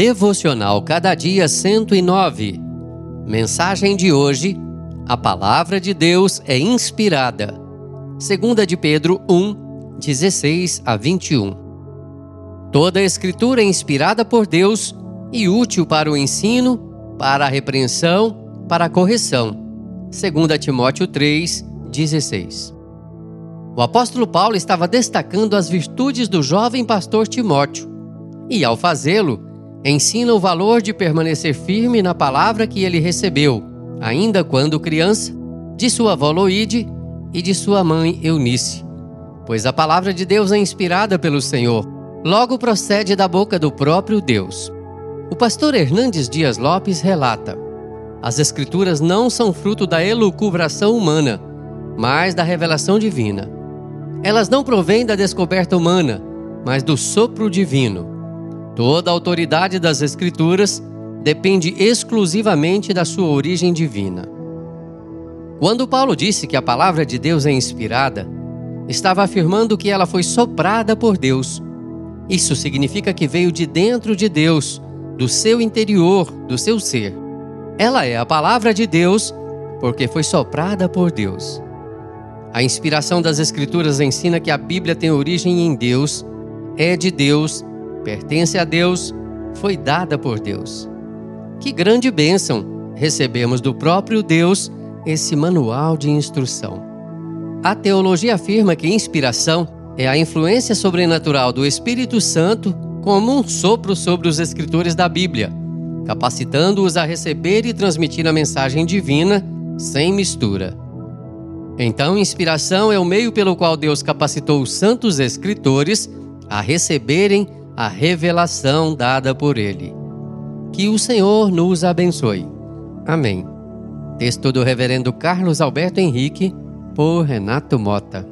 Devocional Cada Dia 109. Mensagem de hoje: A palavra de Deus é inspirada. 2 de Pedro 1, 16 a 21. Toda a Escritura é inspirada por Deus e útil para o ensino, para a repreensão, para a correção. 2 Timóteo 3, 16. O apóstolo Paulo estava destacando as virtudes do jovem pastor Timóteo e, ao fazê-lo, ensina o valor de permanecer firme na palavra que ele recebeu, ainda quando criança, de sua avó Loide e de sua mãe Eunice. Pois a palavra de Deus é inspirada pelo Senhor, logo procede da boca do próprio Deus. O pastor Hernandes Dias Lopes relata: As Escrituras não são fruto da elucubração humana, mas da revelação divina. Elas não provêm da descoberta humana, mas do sopro divino. Toda a autoridade das Escrituras depende exclusivamente da sua origem divina. Quando Paulo disse que a palavra de Deus é inspirada, estava afirmando que ela foi soprada por Deus. Isso significa que veio de dentro de Deus, do seu interior, do seu ser. Ela é a palavra de Deus porque foi soprada por Deus. A inspiração das Escrituras ensina que a Bíblia tem origem em Deus, é de Deus, pertence a Deus, foi dada por Deus. Que grande bênção recebemos do próprio Deus esse manual de instrução. A teologia afirma que inspiração é a influência sobrenatural do Espírito Santo como um sopro sobre os escritores da Bíblia, capacitando-os a receber e transmitir a mensagem divina sem mistura. Então, inspiração é o meio pelo qual Deus capacitou os santos escritores a receberem a revelação dada por Ele. Que o Senhor nos abençoe. Amém. Texto do Reverendo Carlos Alberto Henrique, por Renato Mota.